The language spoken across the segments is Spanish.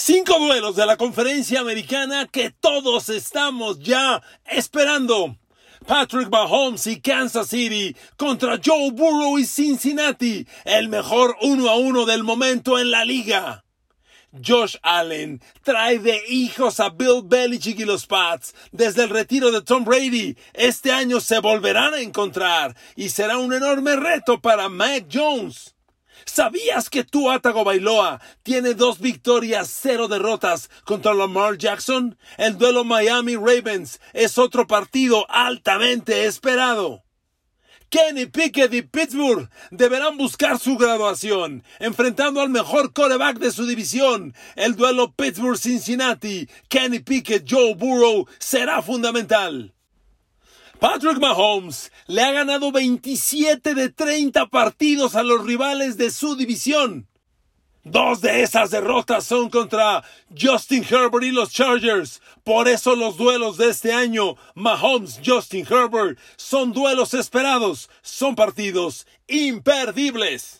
Cinco duelos de la conferencia americana que todos estamos ya esperando. Patrick Mahomes y Kansas City contra Joe Burrow y Cincinnati, el mejor uno a uno del momento en la liga. Josh Allen trae de hijos a Bill Belichick y los Pats. Desde el retiro de Tom Brady, este año se volverán a encontrar y será un enorme reto para Mac Jones. ¿Sabías que tu Atago Bailoa tiene dos victorias, cero derrotas contra Lamar Jackson? El duelo Miami Ravens es otro partido altamente esperado. Kenny Pickett y Pittsburgh deberán buscar su graduación, enfrentando al mejor coreback de su división. El duelo Pittsburgh-Cincinnati, Kenny Pickett, Joe Burrow será fundamental. Patrick Mahomes le ha ganado 27 de 30 partidos a los rivales de su división. Dos de esas derrotas son contra Justin Herbert y los Chargers. Por eso los duelos de este año, Mahomes, Justin Herbert, son duelos esperados, son partidos imperdibles.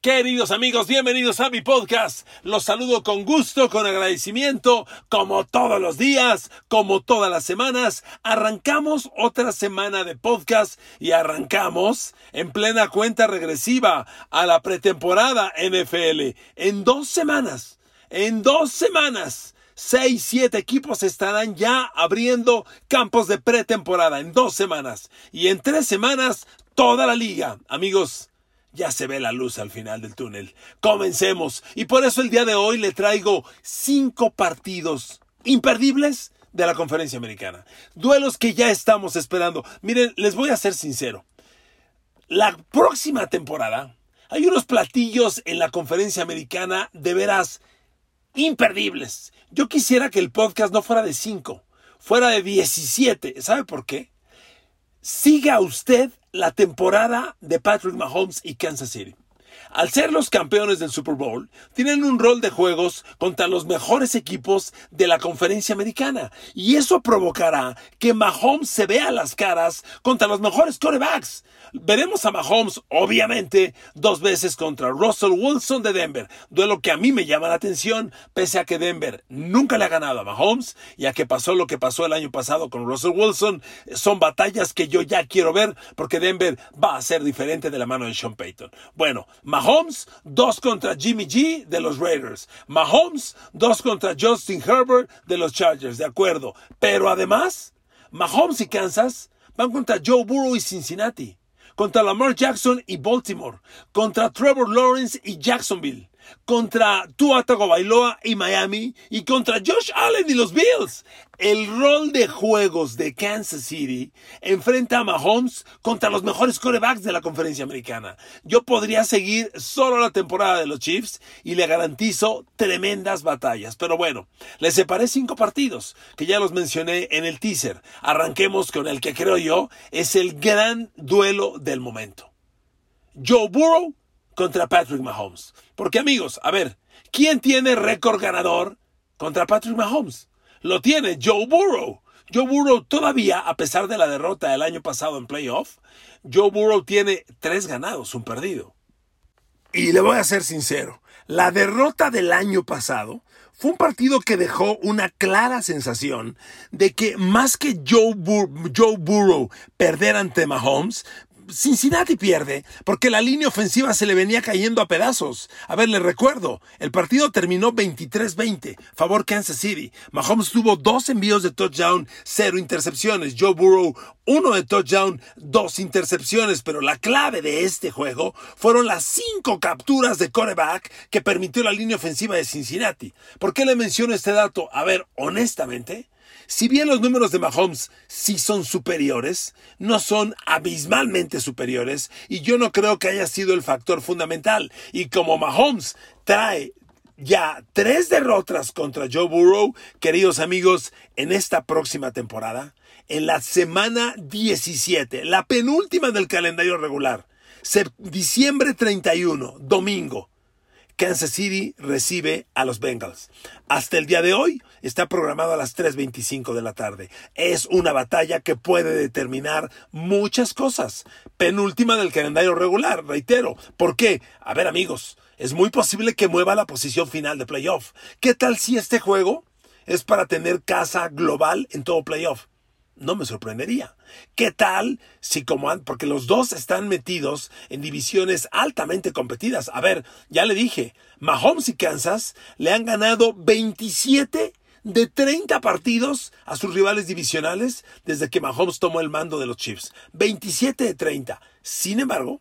Queridos amigos, bienvenidos a mi podcast. Los saludo con gusto, con agradecimiento, como todos los días, como todas las semanas. Arrancamos otra semana de podcast y arrancamos en plena cuenta regresiva a la pretemporada NFL. En dos semanas, en dos semanas. Seis, siete equipos estarán ya abriendo campos de pretemporada en dos semanas. Y en tres semanas, toda la liga. Amigos, ya se ve la luz al final del túnel. Comencemos. Y por eso el día de hoy le traigo cinco partidos imperdibles de la conferencia americana. Duelos que ya estamos esperando. Miren, les voy a ser sincero. La próxima temporada hay unos platillos en la conferencia americana de veras imperdibles. Yo quisiera que el podcast no fuera de cinco, fuera de 17. ¿Sabe por qué? Siga usted la temporada de Patrick Mahomes y Kansas City. Al ser los campeones del Super Bowl, tienen un rol de juegos contra los mejores equipos de la conferencia americana. Y eso provocará que Mahomes se vea las caras contra los mejores quarterbacks. Veremos a Mahomes, obviamente, dos veces contra Russell Wilson de Denver. Duelo que a mí me llama la atención, pese a que Denver nunca le ha ganado a Mahomes, ya que pasó lo que pasó el año pasado con Russell Wilson. Son batallas que yo ya quiero ver, porque Denver va a ser diferente de la mano de Sean Payton. Bueno, Mahomes, dos contra Jimmy G de los Raiders. Mahomes, dos contra Justin Herbert de los Chargers, de acuerdo. Pero además, Mahomes y Kansas van contra Joe Burrow y Cincinnati contra Lamar Jackson y Baltimore, contra Trevor Lawrence y Jacksonville, contra Tua Tagovailoa y Miami y contra Josh Allen y los Bills. El rol de juegos de Kansas City enfrenta a Mahomes contra los mejores corebacks de la conferencia americana. Yo podría seguir solo la temporada de los Chiefs y le garantizo tremendas batallas. Pero bueno, les separé cinco partidos que ya los mencioné en el teaser. Arranquemos con el que creo yo es el gran duelo del momento. Joe Burrow contra Patrick Mahomes. Porque amigos, a ver, ¿quién tiene récord ganador contra Patrick Mahomes? lo tiene Joe Burrow. Joe Burrow todavía, a pesar de la derrota del año pasado en playoff, Joe Burrow tiene tres ganados, un perdido. Y le voy a ser sincero, la derrota del año pasado fue un partido que dejó una clara sensación de que más que Joe, Joe Burrow perder ante Mahomes, Cincinnati pierde porque la línea ofensiva se le venía cayendo a pedazos. A ver, les recuerdo, el partido terminó 23-20, favor Kansas City. Mahomes tuvo dos envíos de touchdown, cero intercepciones. Joe Burrow, uno de touchdown, dos intercepciones. Pero la clave de este juego fueron las cinco capturas de coreback que permitió la línea ofensiva de Cincinnati. ¿Por qué le menciono este dato? A ver, honestamente, si bien los números de Mahomes sí son superiores, no son abismalmente superiores y yo no creo que haya sido el factor fundamental. Y como Mahomes trae ya tres derrotas contra Joe Burrow, queridos amigos, en esta próxima temporada, en la semana 17, la penúltima del calendario regular, diciembre 31, domingo, Kansas City recibe a los Bengals. Hasta el día de hoy está programado a las 3.25 de la tarde. Es una batalla que puede determinar muchas cosas. Penúltima del calendario regular, reitero. ¿Por qué? A ver amigos, es muy posible que mueva la posición final de playoff. ¿Qué tal si este juego es para tener casa global en todo playoff? No me sorprendería. ¿Qué tal si como porque los dos están metidos en divisiones altamente competidas? A ver, ya le dije, Mahomes y Kansas le han ganado 27 de 30 partidos a sus rivales divisionales desde que Mahomes tomó el mando de los Chiefs. 27 de 30. Sin embargo,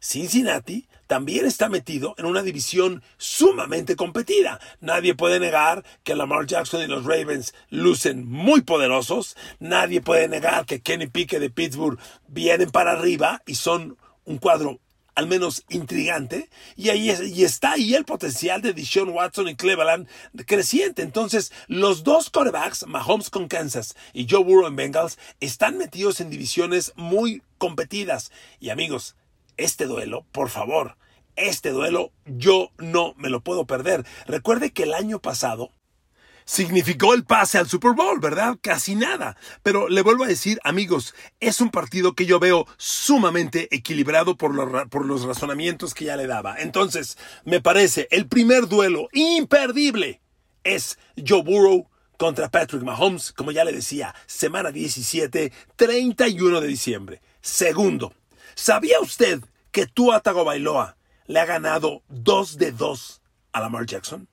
Cincinnati también está metido en una división sumamente competida. Nadie puede negar que Lamar Jackson y los Ravens lucen muy poderosos. Nadie puede negar que Kenny Pickett de Pittsburgh vienen para arriba y son un cuadro al menos intrigante, y ahí y está ahí el potencial de Deshaun Watson y Cleveland creciente. Entonces, los dos quarterbacks, Mahomes con Kansas y Joe Burrow en Bengals, están metidos en divisiones muy competidas. Y amigos, este duelo, por favor, este duelo yo no me lo puedo perder. Recuerde que el año pasado significó el pase al Super Bowl, ¿verdad? Casi nada. Pero le vuelvo a decir, amigos, es un partido que yo veo sumamente equilibrado por los, por los razonamientos que ya le daba. Entonces, me parece el primer duelo imperdible es Joe Burrow contra Patrick Mahomes, como ya le decía, semana 17, 31 de diciembre. Segundo, ¿sabía usted que Tua Tagovailoa le ha ganado dos de dos a Lamar Jackson?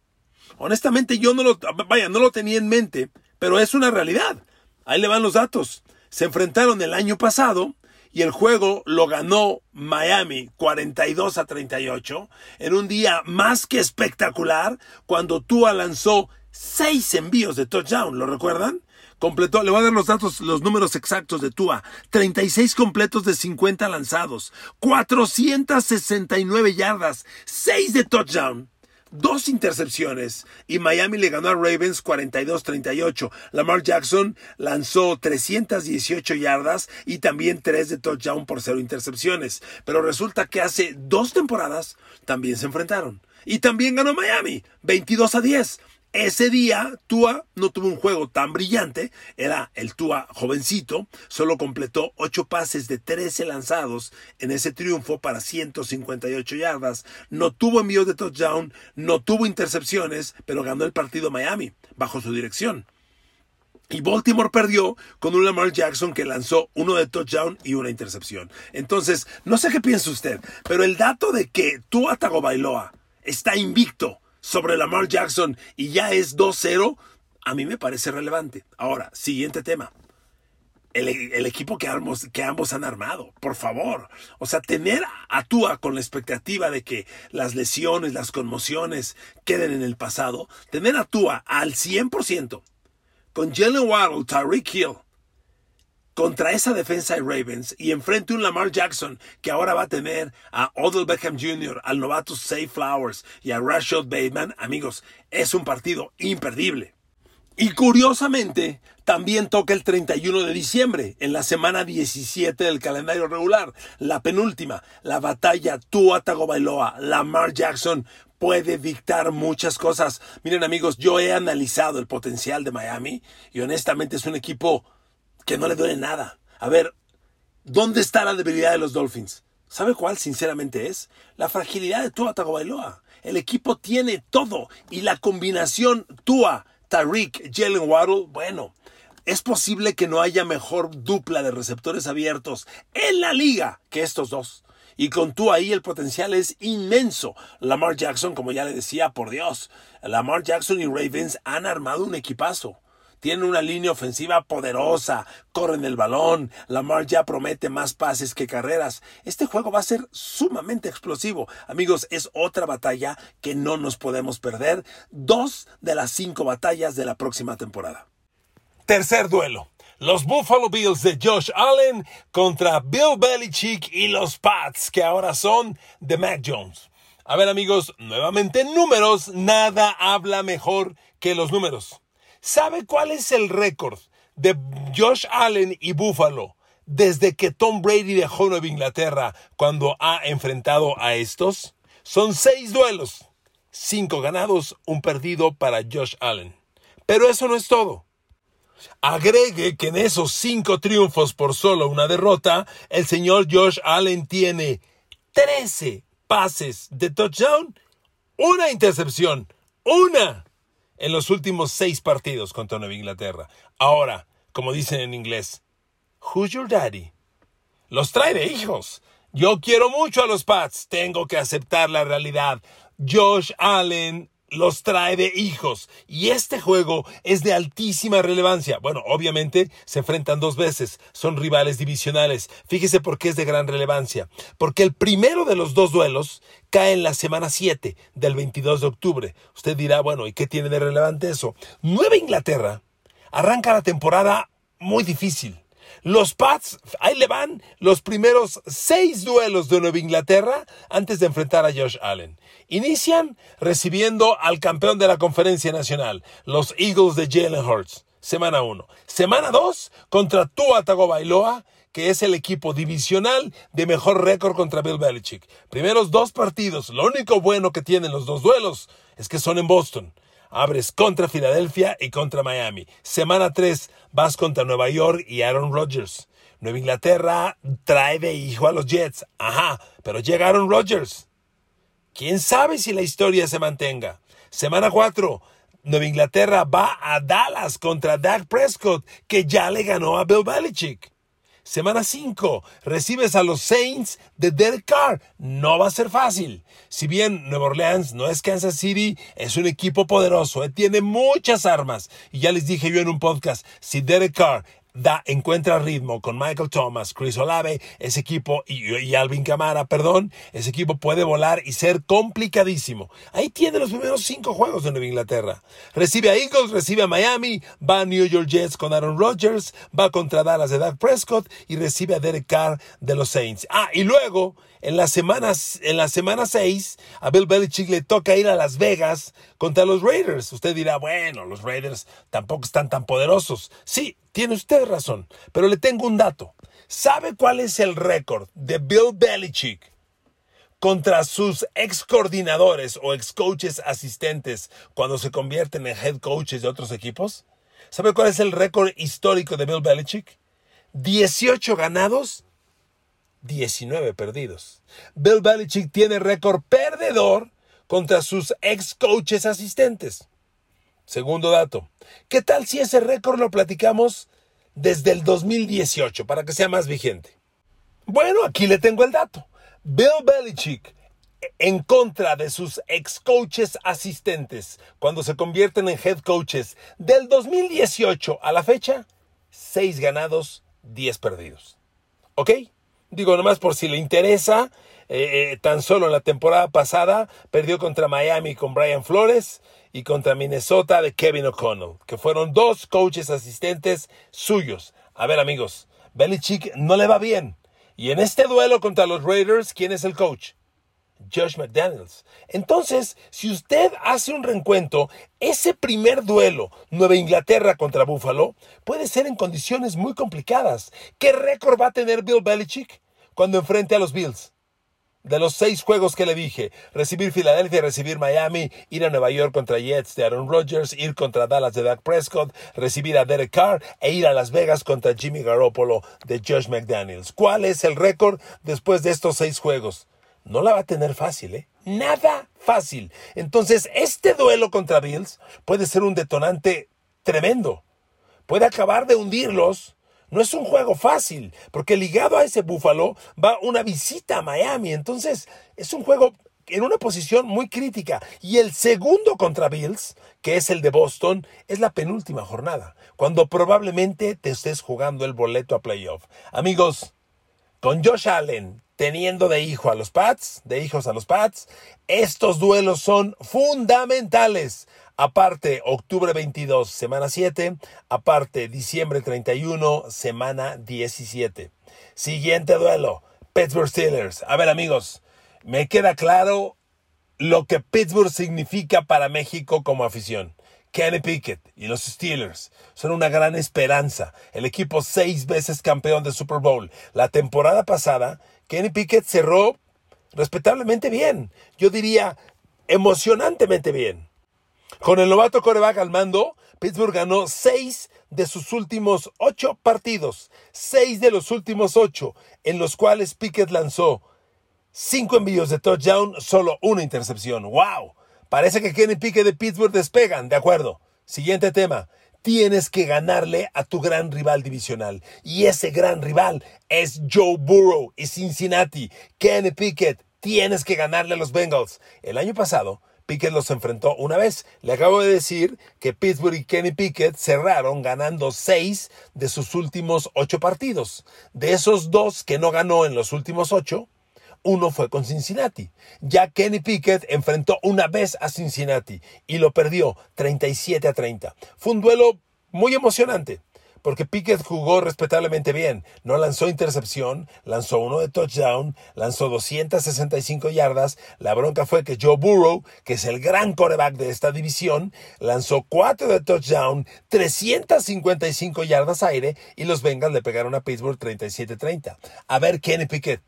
Honestamente, yo no lo, vaya, no lo tenía en mente, pero es una realidad. Ahí le van los datos. Se enfrentaron el año pasado y el juego lo ganó Miami 42 a 38 en un día más que espectacular cuando Tua lanzó seis envíos de touchdown. ¿Lo recuerdan? Completó, le voy a dar los datos, los números exactos de Tua. 36 completos de 50 lanzados, 469 yardas, 6 de touchdown dos intercepciones y Miami le ganó a Ravens 42-38. Lamar Jackson lanzó 318 yardas y también 3 de touchdown por cero intercepciones. Pero resulta que hace dos temporadas también se enfrentaron. Y también ganó Miami 22 a 10. Ese día, Tua no tuvo un juego tan brillante, era el Tua jovencito, solo completó 8 pases de 13 lanzados en ese triunfo para 158 yardas, no tuvo envíos de touchdown, no tuvo intercepciones, pero ganó el partido Miami, bajo su dirección. Y Baltimore perdió con un Lamar Jackson que lanzó uno de touchdown y una intercepción. Entonces, no sé qué piensa usted, pero el dato de que Tua Tagovailoa está invicto sobre Lamar Jackson y ya es 2-0, a mí me parece relevante. Ahora, siguiente tema. El, equipo que ambos, que ambos han armado, por favor. O sea, tener a Tua con la expectativa de que las lesiones, las conmociones queden en el pasado, tener a Tua al 100%, con Jalen Waddle, Tyreek Hill, contra esa defensa de Ravens y enfrente un Lamar Jackson que ahora va a tener a Odell Beckham Jr., al novato Say Flowers y a Rashad Bateman, amigos, es un partido imperdible. Y curiosamente, también toca el 31 de diciembre, en la semana 17 del calendario regular, la penúltima, la batalla Tua Tagovailoa, Lamar Jackson puede dictar muchas cosas. Miren amigos, yo he analizado el potencial de Miami y honestamente es un equipo que no le duele nada. A ver, ¿dónde está la debilidad de los Dolphins? ¿Sabe cuál sinceramente es? La fragilidad de Tua Tagovailoa. El equipo tiene todo y la combinación Tua, Tariq, Jalen Waddle, bueno, es posible que no haya mejor dupla de receptores abiertos en la liga que estos dos. Y con Tua ahí el potencial es inmenso. Lamar Jackson, como ya le decía, por Dios, Lamar Jackson y Ravens han armado un equipazo tienen una línea ofensiva poderosa, corren el balón, Lamar ya promete más pases que carreras. Este juego va a ser sumamente explosivo. Amigos, es otra batalla que no nos podemos perder. Dos de las cinco batallas de la próxima temporada. Tercer duelo. Los Buffalo Bills de Josh Allen contra Bill Belichick y los Pats, que ahora son de Mac Jones. A ver amigos, nuevamente números, nada habla mejor que los números. ¿Sabe cuál es el récord de Josh Allen y Buffalo desde que Tom Brady dejó Nueva Inglaterra cuando ha enfrentado a estos? Son seis duelos. Cinco ganados, un perdido para Josh Allen. Pero eso no es todo. Agregue que en esos cinco triunfos por solo una derrota, el señor Josh Allen tiene 13 pases de touchdown, una intercepción, una en los últimos seis partidos contra Nueva Inglaterra. Ahora, como dicen en inglés, Who's your daddy? Los trae de hijos. Yo quiero mucho a los Pats. Tengo que aceptar la realidad. Josh Allen los trae de hijos. Y este juego es de altísima relevancia. Bueno, obviamente se enfrentan dos veces, son rivales divisionales. Fíjese por qué es de gran relevancia. Porque el primero de los dos duelos cae en la semana 7 del 22 de octubre. Usted dirá, bueno, ¿y qué tiene de relevante eso? Nueva Inglaterra arranca la temporada muy difícil. Los Pats, ahí le van los primeros seis duelos de Nueva Inglaterra antes de enfrentar a Josh Allen. Inician recibiendo al campeón de la conferencia nacional, los Eagles de Jalen Hurts, semana 1. Semana 2 contra Tua Tagovailoa, que es el equipo divisional de mejor récord contra Bill Belichick. Primeros dos partidos, lo único bueno que tienen los dos duelos es que son en Boston. Abres contra Filadelfia y contra Miami. Semana 3 vas contra Nueva York y Aaron Rodgers. Nueva Inglaterra trae de hijo a los Jets. Ajá, pero llega Aaron Rodgers. ¿Quién sabe si la historia se mantenga? Semana 4. Nueva Inglaterra va a Dallas contra Dak Prescott, que ya le ganó a Bill Belichick. Semana 5, recibes a los Saints de Derek Carr. No va a ser fácil. Si bien Nueva Orleans no es Kansas City, es un equipo poderoso, eh, tiene muchas armas. Y ya les dije yo en un podcast, si Derek Carr da, encuentra ritmo con Michael Thomas, Chris Olave, ese equipo, y, Alvin Camara, perdón, ese equipo puede volar y ser complicadísimo. Ahí tiene los primeros cinco juegos de Nueva Inglaterra. Recibe a Eagles, recibe a Miami, va a New York Jets con Aaron Rodgers, va contra Dallas de Dak Prescott y recibe a Derek Carr de los Saints. Ah, y luego en la semana, en la semana 6, a Bill Belichick le toca ir a Las Vegas contra los Raiders. Usted dirá, bueno, los Raiders tampoco están tan poderosos. Sí, tiene usted razón, pero le tengo un dato. ¿Sabe cuál es el récord de Bill Belichick contra sus ex coordinadores o ex coaches asistentes cuando se convierten en head coaches de otros equipos? ¿Sabe cuál es el récord histórico de Bill Belichick? 18 ganados 19 perdidos. Bill Belichick tiene récord perdedor contra sus ex coaches asistentes. Segundo dato, ¿qué tal si ese récord lo platicamos desde el 2018 para que sea más vigente? Bueno, aquí le tengo el dato. Bill Belichick en contra de sus ex coaches asistentes cuando se convierten en head coaches del 2018 a la fecha, 6 ganados, 10 perdidos. ¿Ok? Digo, nomás por si le interesa, eh, eh, tan solo en la temporada pasada perdió contra Miami con Brian Flores y contra Minnesota de Kevin O'Connell, que fueron dos coaches asistentes suyos. A ver amigos, Belichick no le va bien. Y en este duelo contra los Raiders, ¿quién es el coach? Josh McDaniels. Entonces, si usted hace un reencuentro, ese primer duelo, Nueva Inglaterra contra Buffalo, puede ser en condiciones muy complicadas. ¿Qué récord va a tener Bill Belichick cuando enfrente a los Bills? De los seis juegos que le dije, recibir Filadelfia, recibir Miami, ir a Nueva York contra Jets de Aaron Rodgers, ir contra Dallas de Dak Prescott, recibir a Derek Carr e ir a Las Vegas contra Jimmy Garoppolo de Josh McDaniels. ¿Cuál es el récord después de estos seis juegos? no la va a tener fácil, ¿eh? Nada fácil. Entonces, este duelo contra Bills puede ser un detonante tremendo. Puede acabar de hundirlos. No es un juego fácil, porque ligado a ese Búfalo va una visita a Miami. Entonces, es un juego en una posición muy crítica. Y el segundo contra Bills, que es el de Boston, es la penúltima jornada, cuando probablemente te estés jugando el boleto a playoff. Amigos, con Josh Allen, teniendo de hijo a los Pats, de hijos a los Pats. Estos duelos son fundamentales. Aparte, octubre 22, semana 7. Aparte, diciembre 31, semana 17. Siguiente duelo, Pittsburgh Steelers. A ver amigos, me queda claro lo que Pittsburgh significa para México como afición. Kenny Pickett y los Steelers son una gran esperanza. El equipo seis veces campeón de Super Bowl. La temporada pasada, Kenny Pickett cerró respetablemente bien. Yo diría emocionantemente bien. Con el novato coreback al mando, Pittsburgh ganó seis de sus últimos ocho partidos. Seis de los últimos ocho, en los cuales Pickett lanzó cinco envíos de touchdown, solo una intercepción. ¡Wow! Parece que Kenny Pickett de Pittsburgh despegan, de acuerdo. Siguiente tema. Tienes que ganarle a tu gran rival divisional. Y ese gran rival es Joe Burrow y Cincinnati. Kenny Pickett, tienes que ganarle a los Bengals. El año pasado, Pickett los enfrentó una vez. Le acabo de decir que Pittsburgh y Kenny Pickett cerraron ganando seis de sus últimos ocho partidos. De esos dos que no ganó en los últimos ocho, uno fue con Cincinnati. Ya Kenny Pickett enfrentó una vez a Cincinnati y lo perdió 37 a 30. Fue un duelo muy emocionante porque Pickett jugó respetablemente bien. No lanzó intercepción, lanzó uno de touchdown, lanzó 265 yardas. La bronca fue que Joe Burrow, que es el gran coreback de esta división, lanzó cuatro de touchdown, 355 yardas aire y los Bengals le pegaron a Pittsburgh 37-30. A ver, Kenny Pickett,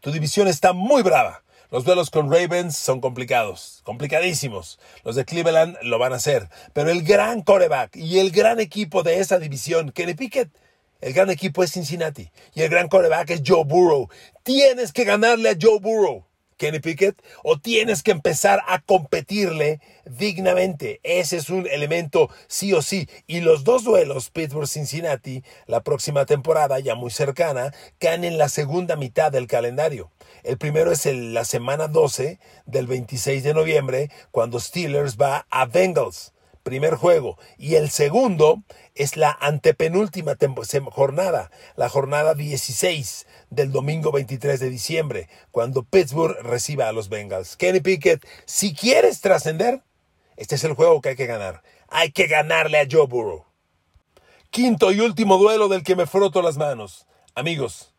tu división está muy brava. Los duelos con Ravens son complicados, complicadísimos. Los de Cleveland lo van a hacer. Pero el gran coreback y el gran equipo de esa división, Kenny Pickett, el gran equipo es Cincinnati. Y el gran coreback es Joe Burrow. Tienes que ganarle a Joe Burrow. Kenny Pickett, o tienes que empezar a competirle dignamente. Ese es un elemento sí o sí. Y los dos duelos, Pittsburgh-Cincinnati, la próxima temporada, ya muy cercana, caen en la segunda mitad del calendario. El primero es la semana 12 del 26 de noviembre, cuando Steelers va a Bengals primer juego. Y el segundo es la antepenúltima jornada, la jornada 16 del domingo 23 de diciembre, cuando Pittsburgh reciba a los Bengals. Kenny Pickett, si quieres trascender, este es el juego que hay que ganar. Hay que ganarle a Joe Burrow. Quinto y último duelo del que me froto las manos. Amigos,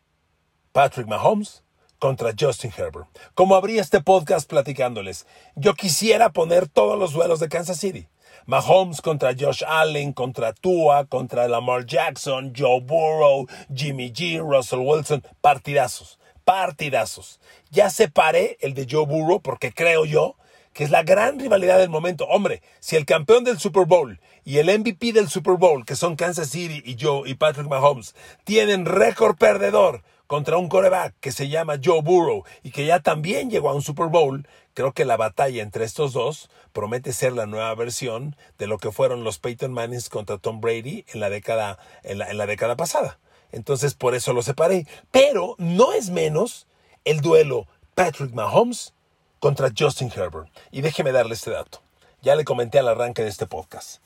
Patrick Mahomes contra Justin Herbert. Como abrí este podcast platicándoles, yo quisiera poner todos los duelos de Kansas City. Mahomes contra Josh Allen, contra Tua, contra Lamar Jackson, Joe Burrow, Jimmy G, Russell Wilson, partidazos, partidazos. Ya separé el de Joe Burrow porque creo yo que es la gran rivalidad del momento. Hombre, si el campeón del Super Bowl y el MVP del Super Bowl, que son Kansas City y Joe y Patrick Mahomes, tienen récord perdedor contra un coreback que se llama Joe Burrow y que ya también llegó a un Super Bowl, creo que la batalla entre estos dos promete ser la nueva versión de lo que fueron los Peyton Mannings contra Tom Brady en la década, en la, en la década pasada. Entonces por eso lo separé. Pero no es menos el duelo Patrick Mahomes contra Justin Herbert. Y déjeme darle este dato. Ya le comenté al arranque de este podcast.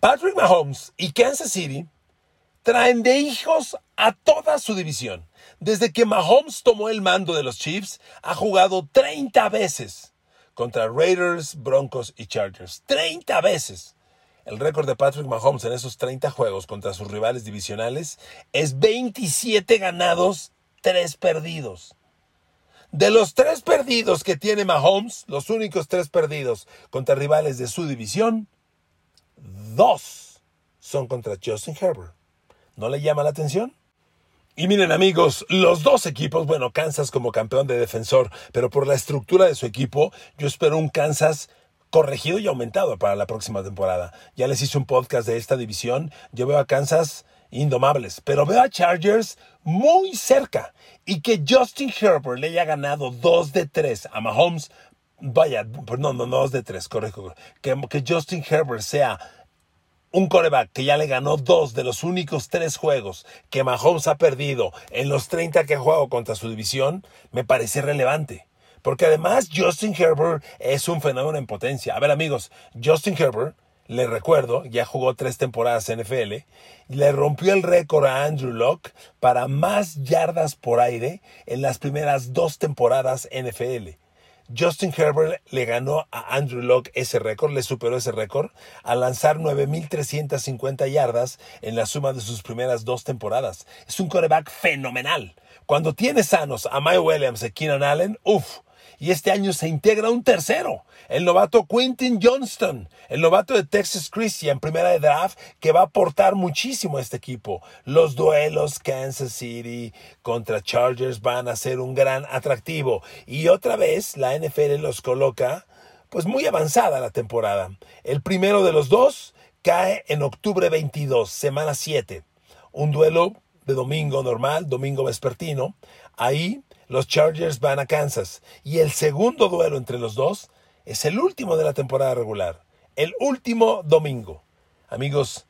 Patrick Mahomes y Kansas City traen de hijos a toda su división. Desde que Mahomes tomó el mando de los Chiefs, ha jugado 30 veces contra Raiders, Broncos y Chargers. 30 veces. El récord de Patrick Mahomes en esos 30 juegos contra sus rivales divisionales es 27 ganados, 3 perdidos. De los 3 perdidos que tiene Mahomes, los únicos 3 perdidos contra rivales de su división, 2 son contra Justin Herbert. ¿No le llama la atención? Y miren amigos, los dos equipos, bueno, Kansas como campeón de defensor, pero por la estructura de su equipo, yo espero un Kansas corregido y aumentado para la próxima temporada. Ya les hice un podcast de esta división, yo veo a Kansas indomables, pero veo a Chargers muy cerca y que Justin Herbert le haya ganado dos de tres a Mahomes, vaya, no, no, no dos de tres, correcto, que, que Justin Herbert sea un coreback que ya le ganó dos de los únicos tres juegos que Mahomes ha perdido en los 30 que ha jugado contra su división, me parece relevante. Porque además Justin Herbert es un fenómeno en potencia. A ver amigos, Justin Herbert, le recuerdo, ya jugó tres temporadas en NFL, le rompió el récord a Andrew Locke para más yardas por aire en las primeras dos temporadas NFL. Justin Herbert le ganó a Andrew Locke ese récord, le superó ese récord al lanzar 9.350 yardas en la suma de sus primeras dos temporadas. Es un coreback fenomenal. Cuando tiene sanos a Mike Williams y Keenan Allen, uff, y este año se integra un tercero, el novato Quentin Johnston, el novato de Texas Christian, primera de draft, que va a aportar muchísimo a este equipo. Los duelos Kansas City contra Chargers van a ser un gran atractivo. Y otra vez la NFL los coloca pues muy avanzada la temporada. El primero de los dos cae en octubre 22, semana 7. Un duelo de domingo normal, domingo vespertino. Ahí los Chargers van a Kansas. Y el segundo duelo entre los dos es el último de la temporada regular. El último domingo. Amigos,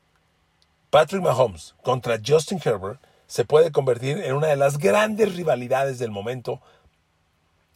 Patrick Mahomes contra Justin Herbert se puede convertir en una de las grandes rivalidades del momento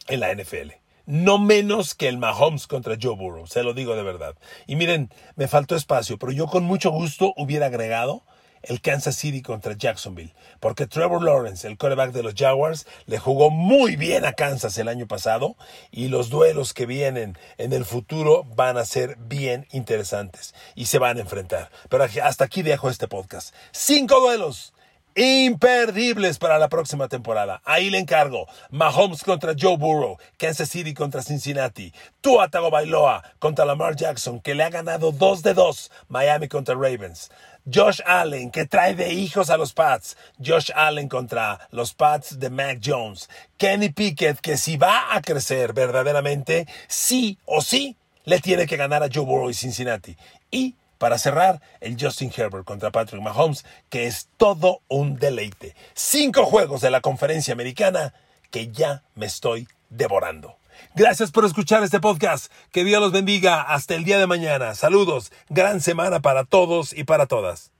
en la NFL no menos que el Mahomes contra Joe Burrow, se lo digo de verdad. Y miren, me faltó espacio, pero yo con mucho gusto hubiera agregado el Kansas City contra Jacksonville, porque Trevor Lawrence, el quarterback de los Jaguars, le jugó muy bien a Kansas el año pasado y los duelos que vienen en el futuro van a ser bien interesantes y se van a enfrentar. Pero hasta aquí dejo este podcast. Cinco duelos imperdibles para la próxima temporada. Ahí le encargo. Mahomes contra Joe Burrow, Kansas City contra Cincinnati, Tua Tagovailoa contra Lamar Jackson, que le ha ganado dos de dos, Miami contra Ravens. Josh Allen, que trae de hijos a los Pats. Josh Allen contra los Pats de Mac Jones. Kenny Pickett, que si va a crecer verdaderamente, sí o sí, le tiene que ganar a Joe Burrow y Cincinnati. Y para cerrar, el Justin Herbert contra Patrick Mahomes, que es todo un deleite. Cinco juegos de la conferencia americana que ya me estoy devorando. Gracias por escuchar este podcast. Que Dios los bendiga. Hasta el día de mañana. Saludos. Gran semana para todos y para todas.